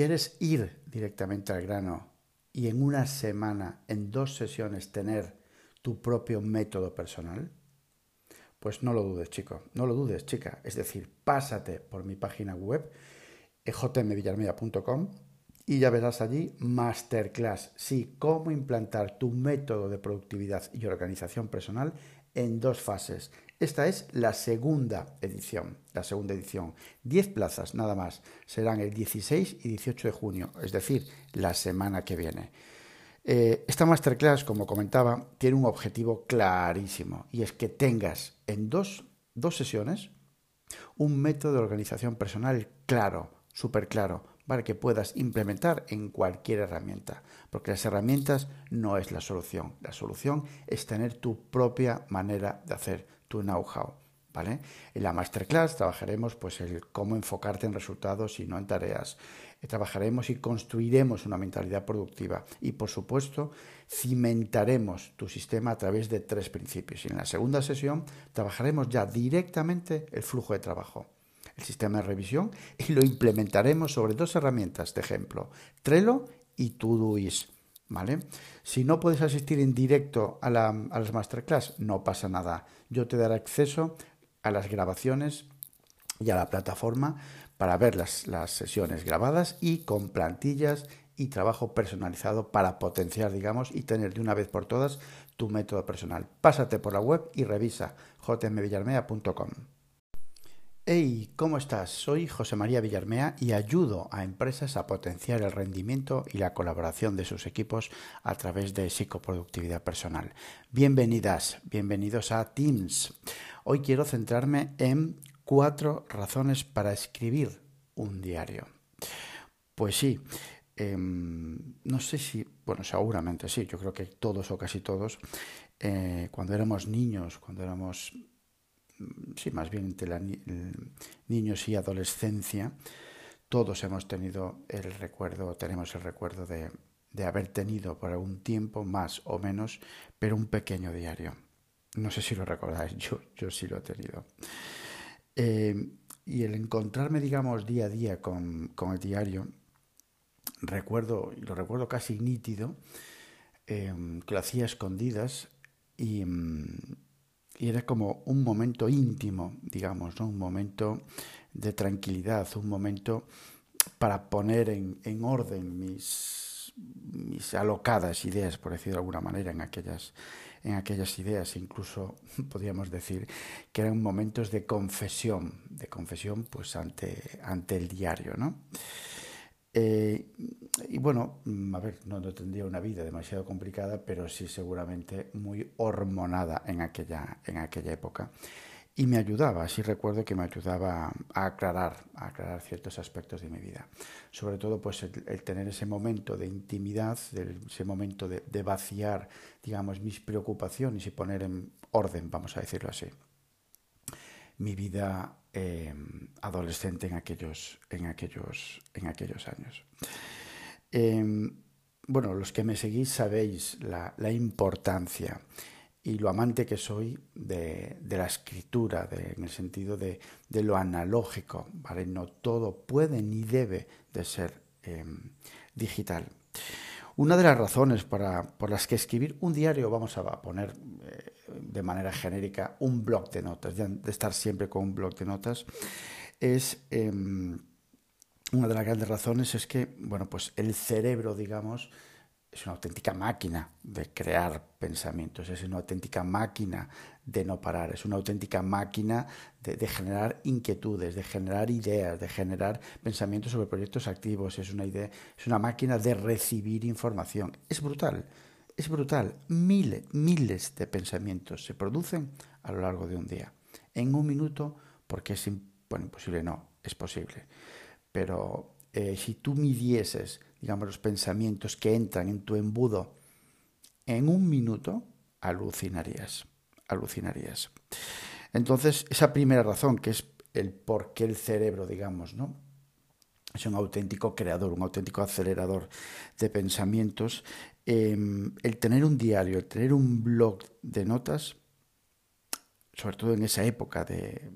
¿Quieres ir directamente al grano y en una semana, en dos sesiones, tener tu propio método personal? Pues no lo dudes, chico, no lo dudes, chica. Es decir, pásate por mi página web, jmvillarmea.com, y ya verás allí masterclass, sí, cómo implantar tu método de productividad y organización personal en dos fases. Esta es la segunda edición, la segunda edición. Diez plazas nada más. Serán el 16 y 18 de junio, es decir, la semana que viene. Eh, esta masterclass, como comentaba, tiene un objetivo clarísimo y es que tengas en dos, dos sesiones un método de organización personal claro, súper claro, para que puedas implementar en cualquier herramienta. Porque las herramientas no es la solución. La solución es tener tu propia manera de hacer, tu know-how. ¿Vale? En la masterclass trabajaremos pues el cómo enfocarte en resultados y no en tareas. Eh, trabajaremos y construiremos una mentalidad productiva y por supuesto cimentaremos tu sistema a través de tres principios. Y en la segunda sesión trabajaremos ya directamente el flujo de trabajo, el sistema de revisión y lo implementaremos sobre dos herramientas de ejemplo, Trello y Todoist. ¿Vale? Si no puedes asistir en directo a, la, las masterclass, no pasa nada. Yo te daré acceso a las grabaciones y a la plataforma para ver las, las sesiones grabadas y con plantillas y trabajo personalizado para potenciar, digamos, y tener de una vez por todas tu método personal. Pásate por la web y revisa jmvillarmea.com. Hey, ¿cómo estás? Soy José María Villarmea y ayudo a empresas a potenciar el rendimiento y la colaboración de sus equipos a través de psicoproductividad personal. Bienvenidas, bienvenidos a Teams. Hoy quiero centrarme en cuatro razones para escribir un diario. Pues sí, em, no sé si, bueno, seguramente sí, yo creo que todos o casi todos, eh, cuando éramos niños, cuando éramos sí, más bien entre la, niños y adolescencia, todos hemos tenido el recuerdo, tenemos el recuerdo de, haber tenido por algún tiempo, más o menos, pero un pequeño diario. No sé si lo recordáis, yo, yo sí lo he tenido. Eh, y el encontrarme, digamos, día a día con, el diario, recuerdo, y lo recuerdo casi nítido, eh, que lo hacía escondidas y, mm, y era como un momento íntimo, digamos, ¿no? un momento de tranquilidad, un momento para poner en, en orden mis, mis, alocadas ideas, por decirlo de alguna manera, en aquellas, en aquellas ideas. Incluso podríamos decir que eran momentos de confesión, de confesión pues ante, ante el diario, ¿no? Eh, y bueno, mm, a ver, no, tendría una vida demasiado complicada, pero sí seguramente muy hormonada en aquella, en aquella época. Y me ayudaba, sí recuerdo que me ayudaba a aclarar, a aclarar ciertos aspectos de mi vida. Sobre todo, pues el, tener ese momento de intimidad, ese momento de, de vaciar, digamos, mis preocupaciones y poner en orden, vamos a decirlo así mi vida eh, adolescente en aquellos, en aquellos, en aquellos años. Em, bueno, los que me seguís sabéis la, importancia y lo amante que soy de, la escritura, en el sentido de, lo analógico, ¿vale? No todo puede ni debe de ser em, digital. Una de las razones por las que escribir un diario, vamos a poner eh, de manera genérica un blog de notas, de estar siempre con un blog de notas, es em, una de las grandes razones es que, bueno, pues el cerebro, digamos, es una auténtica máquina de crear pensamientos, es una auténtica máquina de no parar, es una auténtica máquina de, generar inquietudes, de generar ideas, de generar pensamientos sobre proyectos activos, es una, idea, es una máquina de recibir información. Es brutal, es brutal. Miles, miles de pensamientos se producen a lo largo de un día. En un minuto, porque es bueno, imposible, no, es posible. Pero eh, si tú midieses, digamos, los pensamientos que entran en tu embudo en un minuto, alucinarías, alucinarías. Entonces, esa primera razón, que es el por qué el cerebro, digamos, ¿no? Es un auténtico creador, un auténtico acelerador de pensamientos. Em, el tener un diario, el tener un blog de notas, sobre todo en esa época de,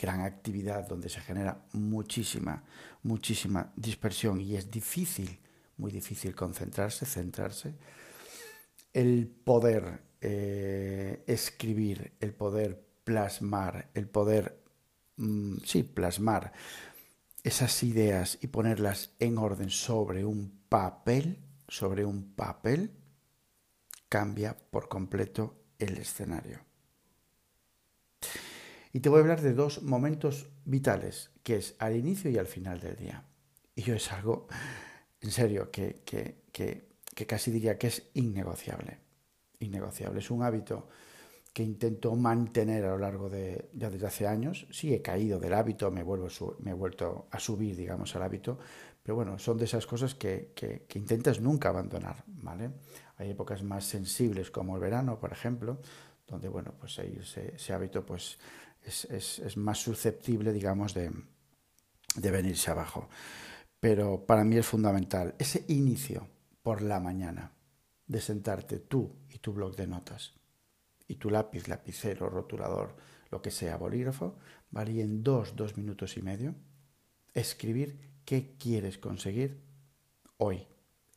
gran actividad donde se genera muchísima, muchísima dispersión y es difícil, muy difícil concentrarse, centrarse, el poder eh, escribir, el poder plasmar, el poder, mm, sí, plasmar esas ideas y ponerlas en orden sobre un papel, sobre un papel, cambia por completo el escenario. Y te voy a hablar de dos momentos vitales, que es al inicio y al final del día. Y yo es algo, en serio, que, que, que casi diría que es innegociable. Innegociable. Es un hábito que intento mantener a lo largo de ya desde hace años. Sí he caído del hábito, me, vuelvo me he vuelto a subir, digamos, al hábito, pero bueno, son de esas cosas que, que, intentas nunca abandonar, ¿vale? Hay épocas más sensibles como el verano, por ejemplo, donde, bueno, pues ese, hábito pues es, más susceptible, digamos, de, de venirse abajo. Pero para mí es fundamental ese inicio por la mañana de sentarte tú y tu blog de notas y tu lápiz, lapicero, rotulador, lo que sea, bolígrafo, varía en dos, dos minutos y medio, escribir qué quieres conseguir hoy,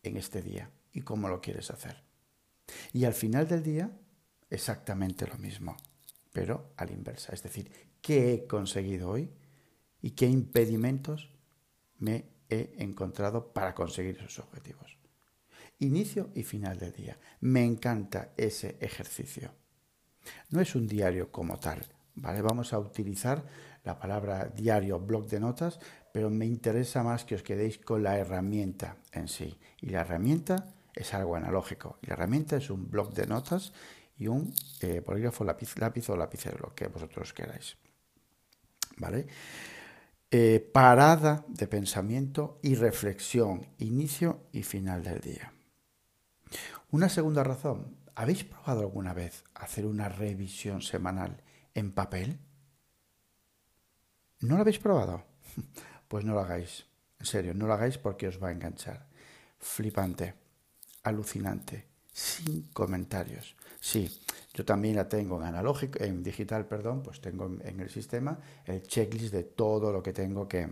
en este día, y cómo lo quieres hacer. Y al final del día, exactamente lo mismo, pero a la inversa, es decir, qué he conseguido hoy y qué impedimentos me he encontrado para conseguir esos objetivos. Inicio y final del día. Me encanta ese ejercicio. No es un diario como tal, ¿vale? Vamos a utilizar la palabra diario, blog de notas, pero me interesa más que os quedéis con la herramienta en sí. Y la herramienta es algo analógico. La herramienta es un blog de notas y un eh, polígrafo, lápiz, lápiz o lapicero, lo que vosotros queráis. ¿Vale? Eh, parada de pensamiento y reflexión, inicio y final del día. Una segunda razón, ¿Habéis probado alguna vez hacer una revisión semanal en papel? ¿No lo habéis probado? Pues no lo hagáis. En serio, no lo hagáis porque os va a enganchar. Flipante, alucinante, sin comentarios. Sí, yo también la tengo en analógico, en digital, perdón, pues tengo en el sistema el checklist de todo lo que tengo que,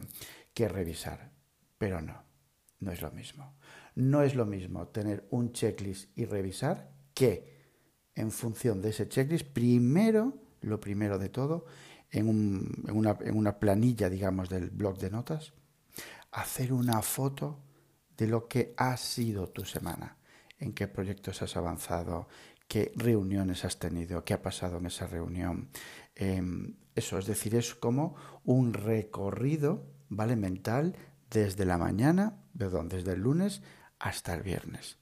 que revisar. Pero no, no es lo mismo. No es lo mismo tener un checklist y revisar que en función de ese checklist, primero, lo primero de todo, en, una, planilla, digamos, del blog de notas, hacer una foto de lo que ha sido tu semana, en qué proyectos has avanzado, qué reuniones has tenido, qué ha pasado en esa reunión. Em, eso, es decir, es como un recorrido, ¿vale? Mental desde la mañana, perdón, desde el lunes hasta el viernes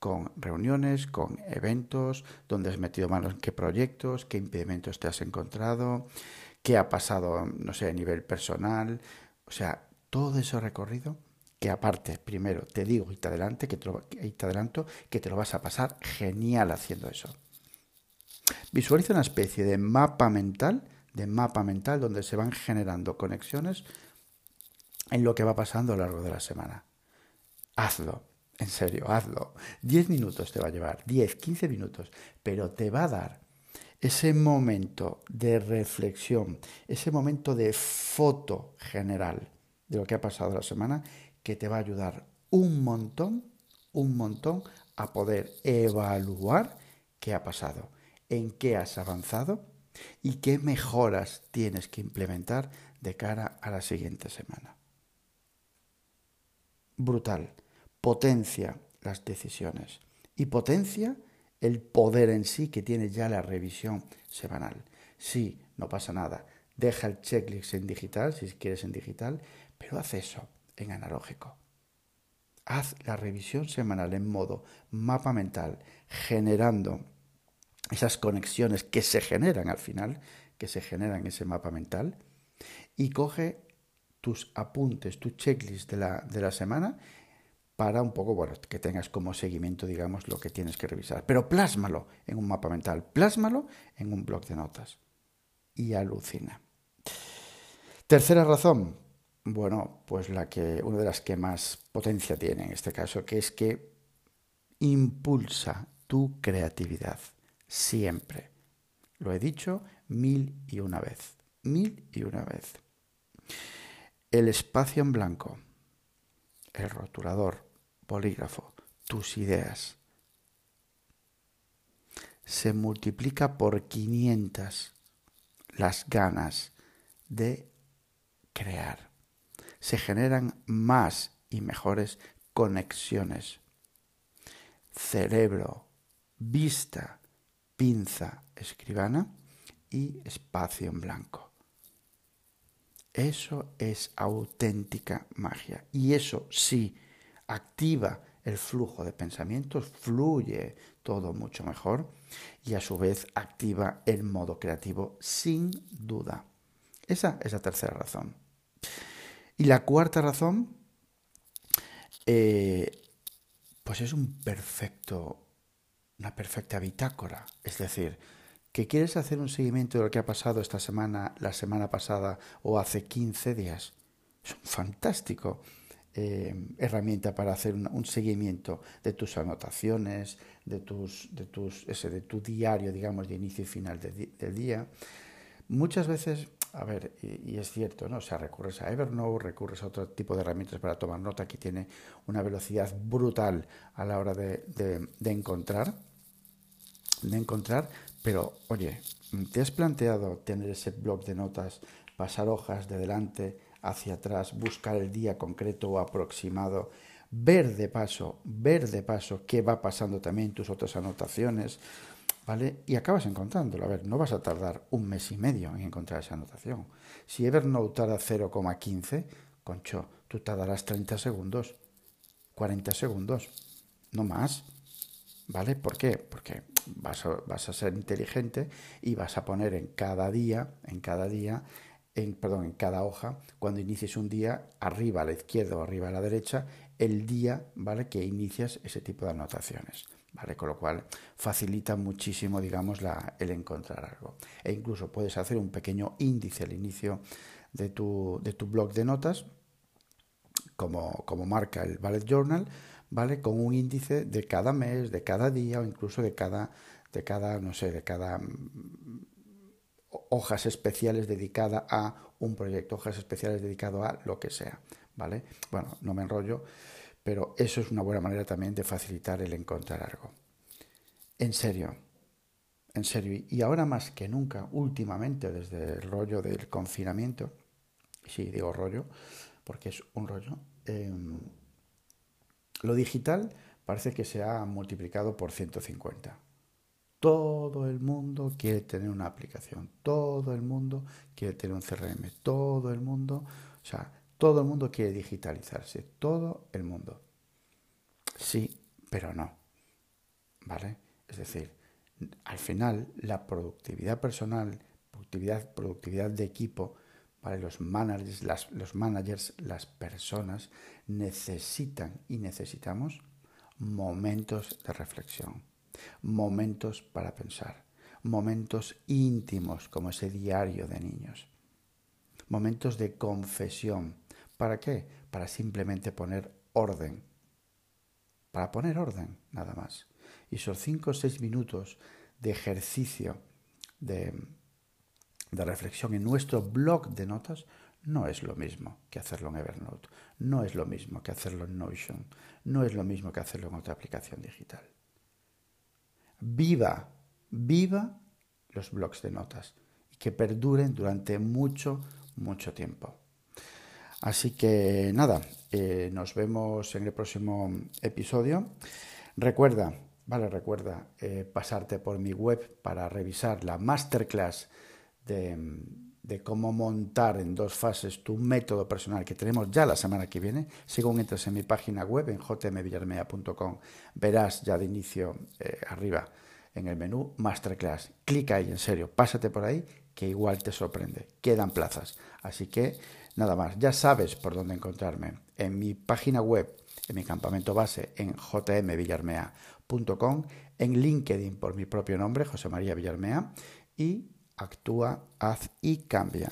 con reuniones, con eventos, donde has metido manos en qué proyectos, qué impedimentos te has encontrado, qué ha pasado, no sé, a nivel personal. O sea, todo ese recorrido que aparte, primero, te digo y te, adelante, que te, te adelanto que te lo vas a pasar genial haciendo eso. Visualiza una especie de mapa mental, de mapa mental donde se van generando conexiones en lo que va pasando a lo largo de la semana. Hazlo, en serio, hazlo. 10 minutos te va a llevar, 10, 15 minutos, pero te va a dar ese momento de reflexión, ese momento de foto general de lo que ha pasado la semana, que te va a ayudar un montón, un montón a poder evaluar qué ha pasado, en qué has avanzado y qué mejoras tienes que implementar de cara a la siguiente semana. Brutal potencia las decisiones y potencia el poder en sí que tiene ya la revisión semanal. Sí, no pasa nada. Deja el checklist en digital, si quieres en digital, pero haz eso en analógico. Haz la revisión semanal en modo mapa mental, generando esas conexiones que se generan al final, que se generan en ese mapa mental, y coge tus apuntes, tu checklist de la, de la semana para un poco, bueno, que tengas como seguimiento, digamos, lo que tienes que revisar. Pero plásmalo en un mapa mental, plásmalo en un blog de notas. Y alucina. Tercera razón, bueno, pues la que, una de las que más potencia tiene en este caso, que es que impulsa tu creatividad, siempre. Lo he dicho mil y una vez. Mil y una vez. El espacio en blanco, el rotulador, polígrafo, tus ideas, se multiplica por 500 las ganas de crear. Se generan más y mejores conexiones. Cerebro, vista, pinza, escribana y espacio en blanco. Eso es auténtica magia. Y eso sí activa el flujo de pensamientos, fluye todo mucho mejor y a su vez activa el modo creativo sin duda. Esa es la tercera razón. Y la cuarta razón, eh, pues es un perfecto, una perfecta bitácora. Es decir, que quieres hacer un seguimiento de lo que ha pasado esta semana, la semana pasada o hace 15 días. Es un fantástico eh, herramienta para hacer un, seguimiento de tus anotaciones, de, tus, de, tus, ese, de tu diario, digamos, de inicio y final del día. Muchas veces, a ver, y, es cierto, ¿no? O sea, recurres a Evernote, recurres a otro tipo de herramientas para tomar nota que tiene una velocidad brutal a la hora de, de encontrar, de encontrar, pero oye, ¿te has planteado tener ese blog de notas, pasar hojas de delante, hacia atrás, buscar el día concreto o aproximado, ver de paso, ver de paso qué va pasando también tus otras anotaciones, ¿vale? Y acabas encontrándolo. A ver, no vas a tardar un mes y medio en encontrar esa anotación. Si Evernote tarda 0,15, concho, tú tardarás 30 segundos, 40 segundos, no más. ¿Vale? ¿Por qué? Porque vas a, vas a ser inteligente y vas a poner en cada día, en cada día, en, perdón, en cada hoja, cuando inicies un día, arriba a la izquierda o arriba a la derecha, el día ¿vale? que inicias ese tipo de anotaciones. ¿Vale? Con lo cual facilita muchísimo, digamos, la, el encontrar algo. E incluso puedes hacer un pequeño índice al inicio de tu, de tu blog de notas, como, como marca el Ballet Journal, ¿vale? Con un índice de cada mes, de cada día o incluso de cada, de cada, no sé, de cada hojas especiales dedicadas a un proyecto, hojas especiales dedicadas a lo que sea, ¿vale? Bueno, no me enrollo, pero eso es una buena manera también de facilitar el encontrar algo. En serio, en serio, y ahora más que nunca, últimamente, desde el rollo del confinamiento, sí, digo rollo, porque es un rollo, em, lo digital parece que se ha multiplicado por 150 todo el mundo quiere tener una aplicación, todo el mundo quiere tener un CRM, todo el mundo, o sea, todo el mundo quiere digitalizarse, todo el mundo. Sí, pero no. ¿Vale? Es decir, al final la productividad personal, productividad, productividad de equipo, ¿vale? los, managers, las, los managers, las personas necesitan y necesitamos momentos de reflexión momentos para pensar, momentos íntimos como ese diario de niños, momentos de confesión. ¿Para qué? Para simplemente poner orden. Para poner orden, nada más. Y esos cinco o seis minutos de ejercicio, de, de reflexión en nuestro blog de notas, no es lo mismo que hacerlo en Evernote, no es lo mismo que hacerlo en Notion, no es lo mismo que hacerlo en otra aplicación digital viva, viva los blogs de notas y que perduren durante mucho, mucho tiempo. Así que nada, eh, nos vemos en el próximo episodio. Recuerda, vale, recuerda eh, pasarte por mi web para revisar la masterclass de, de, cómo montar en dos fases tu método personal que tenemos ya la semana que viene. Según entras en mi página web en jmvillarmea.com, verás ya de inicio eh, arriba en el menú Masterclass. Clica ahí, en serio, pásate por ahí, que igual te sorprende. Quedan plazas. Así que nada más, ya sabes por dónde encontrarme. En mi página web, en mi campamento base, en jmvillarmea.com, en LinkedIn por mi propio nombre, José María Villarmea, y actúa, haz y cambia.